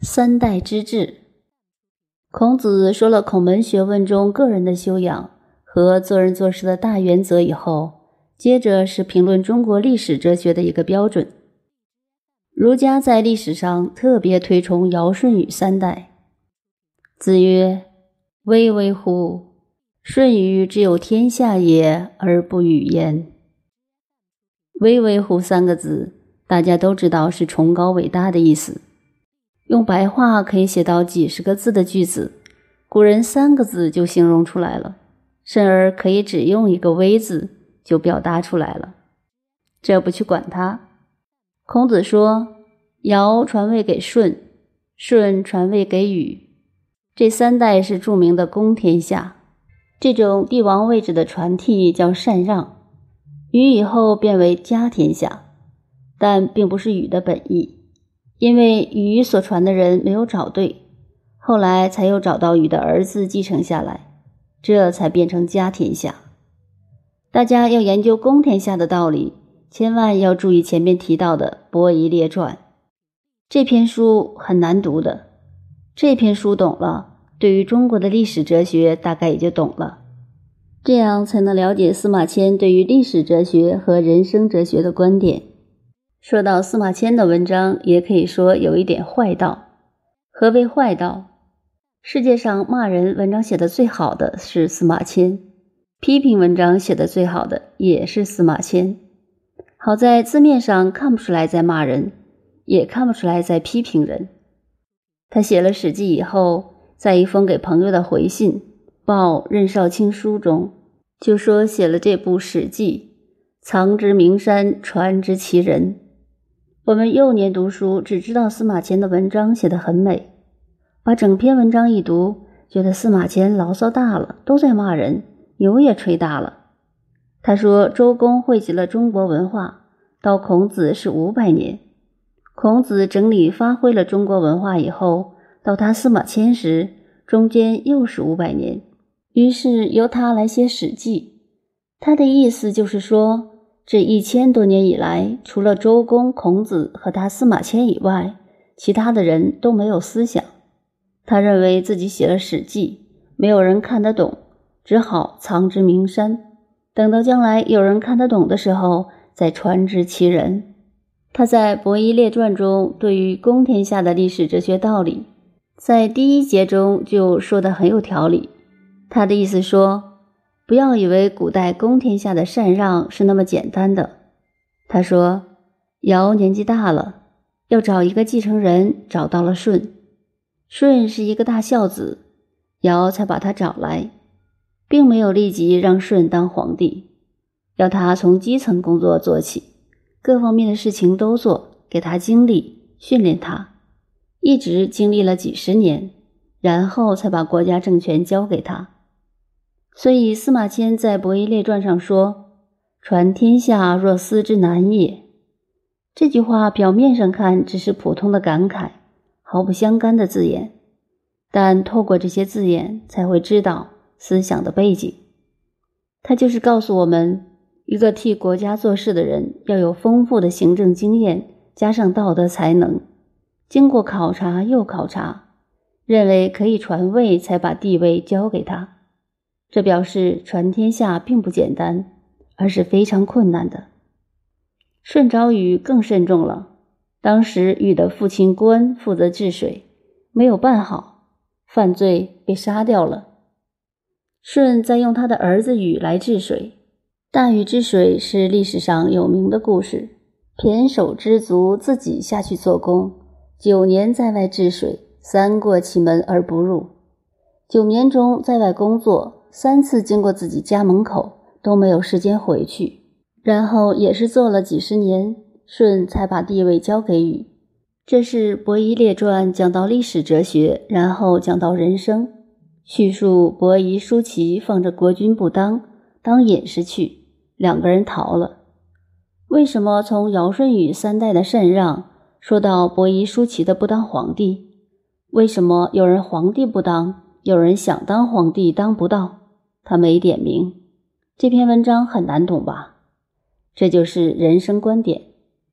三代之治。孔子说了孔门学问中个人的修养和做人做事的大原则以后，接着是评论中国历史哲学的一个标准。儒家在历史上特别推崇尧舜禹三代。子曰：“巍巍乎！舜禹之有天下也，而不与焉。”“巍巍乎”三个字，大家都知道是崇高伟大的意思。用白话可以写到几十个字的句子，古人三个字就形容出来了，甚而可以只用一个“微”字就表达出来了。这不去管它。孔子说：“尧传位给舜，舜传位给禹，这三代是著名的公天下。这种帝王位置的传替叫禅让。禹以后变为家天下，但并不是禹的本意。”因为禹所传的人没有找对，后来才又找到禹的儿子继承下来，这才变成家天下。大家要研究公天下的道理，千万要注意前面提到的《伯夷列传》这篇书很难读的。这篇书懂了，对于中国的历史哲学大概也就懂了，这样才能了解司马迁对于历史哲学和人生哲学的观点。说到司马迁的文章，也可以说有一点坏道。何为坏道？世界上骂人文章写的最好的是司马迁，批评文章写的最好的也是司马迁。好在字面上看不出来在骂人，也看不出来在批评人。他写了《史记》以后，在一封给朋友的回信《报任少卿书》中，就说写了这部《史记》，藏之名山，传之其人。我们幼年读书，只知道司马迁的文章写得很美，把整篇文章一读，觉得司马迁牢骚大了，都在骂人，牛也吹大了。他说周公汇集了中国文化，到孔子是五百年，孔子整理发挥了中国文化以后，到他司马迁时，中间又是五百年，于是由他来写《史记》。他的意思就是说。这一千多年以来，除了周公、孔子和他司马迁以外，其他的人都没有思想。他认为自己写了《史记》，没有人看得懂，只好藏之名山，等到将来有人看得懂的时候，再传之其人。他在《伯夷列传》中对于公天下的历史哲学道理，在第一节中就说的很有条理。他的意思说。不要以为古代公天下的禅让是那么简单的。他说：“尧年纪大了，要找一个继承人，找到了舜。舜是一个大孝子，尧才把他找来，并没有立即让舜当皇帝，要他从基层工作做起，各方面的事情都做，给他经历训练他，一直经历了几十年，然后才把国家政权交给他。”所以，司马迁在《伯夷列传》上说：“传天下，若斯之难也。”这句话表面上看只是普通的感慨，毫不相干的字眼，但透过这些字眼，才会知道思想的背景。他就是告诉我们，一个替国家做事的人，要有丰富的行政经验，加上道德才能，经过考察又考察，认为可以传位，才把地位交给他。这表示传天下并不简单，而是非常困难的。舜昭禹更慎重了。当时禹的父亲关负责治水，没有办好，犯罪被杀掉了。舜再用他的儿子禹来治水。大禹治水是历史上有名的故事。胼手知足自己下去做工，九年在外治水，三过其门而不入。九年中在外工作。三次经过自己家门口都没有时间回去，然后也是做了几十年，舜才把地位交给禹。这是《伯夷列传》讲到历史哲学，然后讲到人生，叙述伯夷叔齐放着国君不当，当隐士去，两个人逃了。为什么从尧舜禹三代的禅让说到伯夷叔齐的不当皇帝？为什么有人皇帝不当，有人想当皇帝当不到？他没点名，这篇文章很难懂吧？这就是人生观点，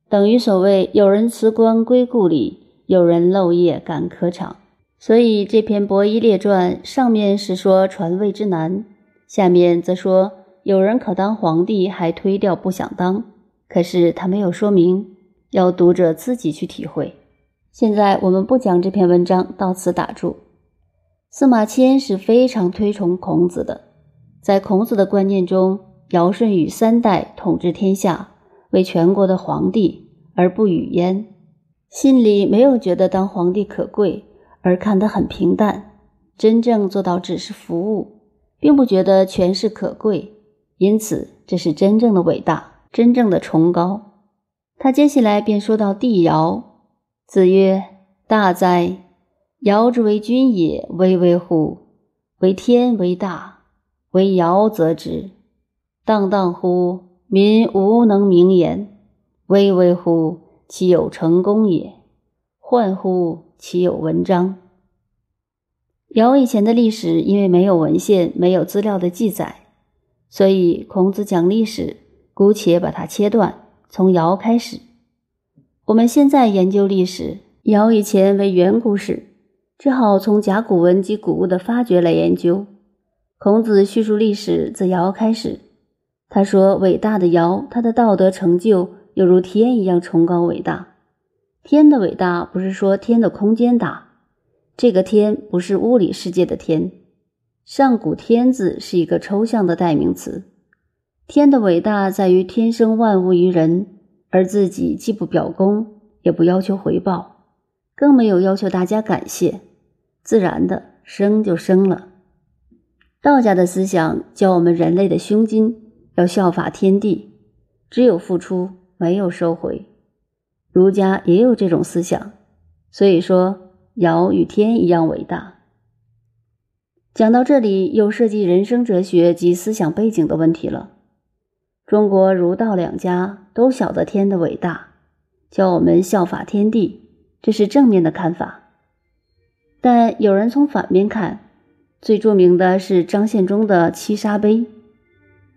等于所谓有人辞官归故里，有人漏夜赶科场。所以这篇《伯夷列传》上面是说传位之难，下面则说有人可当皇帝，还推掉不想当。可是他没有说明，要读者自己去体会。现在我们不讲这篇文章，到此打住。司马迁是非常推崇孔子的，在孔子的观念中，尧舜禹三代统治天下，为全国的皇帝，而不与焉，心里没有觉得当皇帝可贵，而看得很平淡，真正做到只是服务，并不觉得权势可贵，因此这是真正的伟大，真正的崇高。他接下来便说到帝尧，子曰：“大哉！”尧之为君也，巍巍乎！为天为大，为尧则之。荡荡乎！民无能名言。巍巍乎！其有成功也。焕乎！其有文章。尧以前的历史，因为没有文献、没有资料的记载，所以孔子讲历史，姑且把它切断，从尧开始。我们现在研究历史，尧以前为远古史。只好从甲骨文及古物的发掘来研究。孔子叙述历史自尧开始。他说：“伟大的尧，他的道德成就犹如天一样崇高伟大。天的伟大不是说天的空间大，这个天不是物理世界的天。上古天字是一个抽象的代名词。天的伟大在于天生万物于人，而自己既不表功，也不要求回报，更没有要求大家感谢。”自然的生就生了。道家的思想教我们人类的胸襟要效法天地，只有付出没有收回。儒家也有这种思想，所以说尧与天一样伟大。讲到这里，又涉及人生哲学及思想背景的问题了。中国儒道两家都晓得天的伟大，教我们效法天地，这是正面的看法。但有人从反面看，最著名的是张献忠的《七杀碑》：“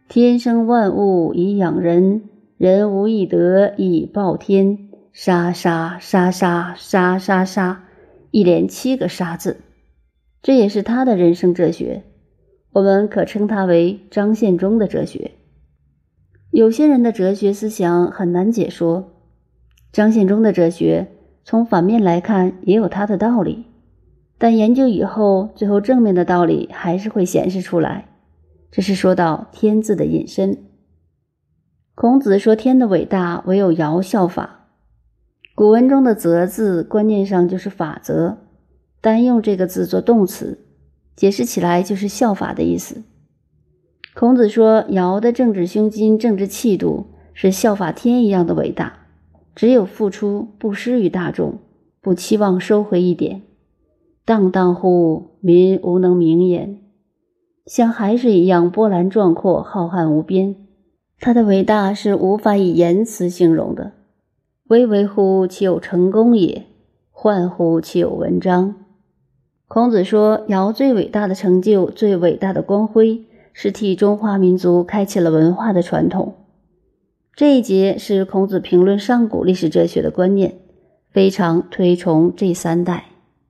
天生万物以养人，人无一德以报天。杀杀杀杀杀杀杀，一连七个杀字。”这也是他的人生哲学。我们可称他为张献忠的哲学。有些人的哲学思想很难解说，张献忠的哲学从反面来看也有他的道理。但研究以后，最后正面的道理还是会显示出来。这是说到“天”字的引申。孔子说：“天的伟大，唯有尧效法。”古文中的“则”字，观念上就是法则，单用这个字做动词，解释起来就是效法的意思。孔子说：“尧的政治胸襟、政治气度，是效法天一样的伟大。只有付出，不施于大众，不期望收回一点。”荡荡乎，民无能名言，像海水一样波澜壮阔、浩瀚无边。它的伟大是无法以言辞形容的。巍巍乎，其有成功也；焕乎，其有文章。孔子说，尧最伟大的成就、最伟大的光辉，是替中华民族开启了文化的传统。这一节是孔子评论上古历史哲学的观念，非常推崇这三代。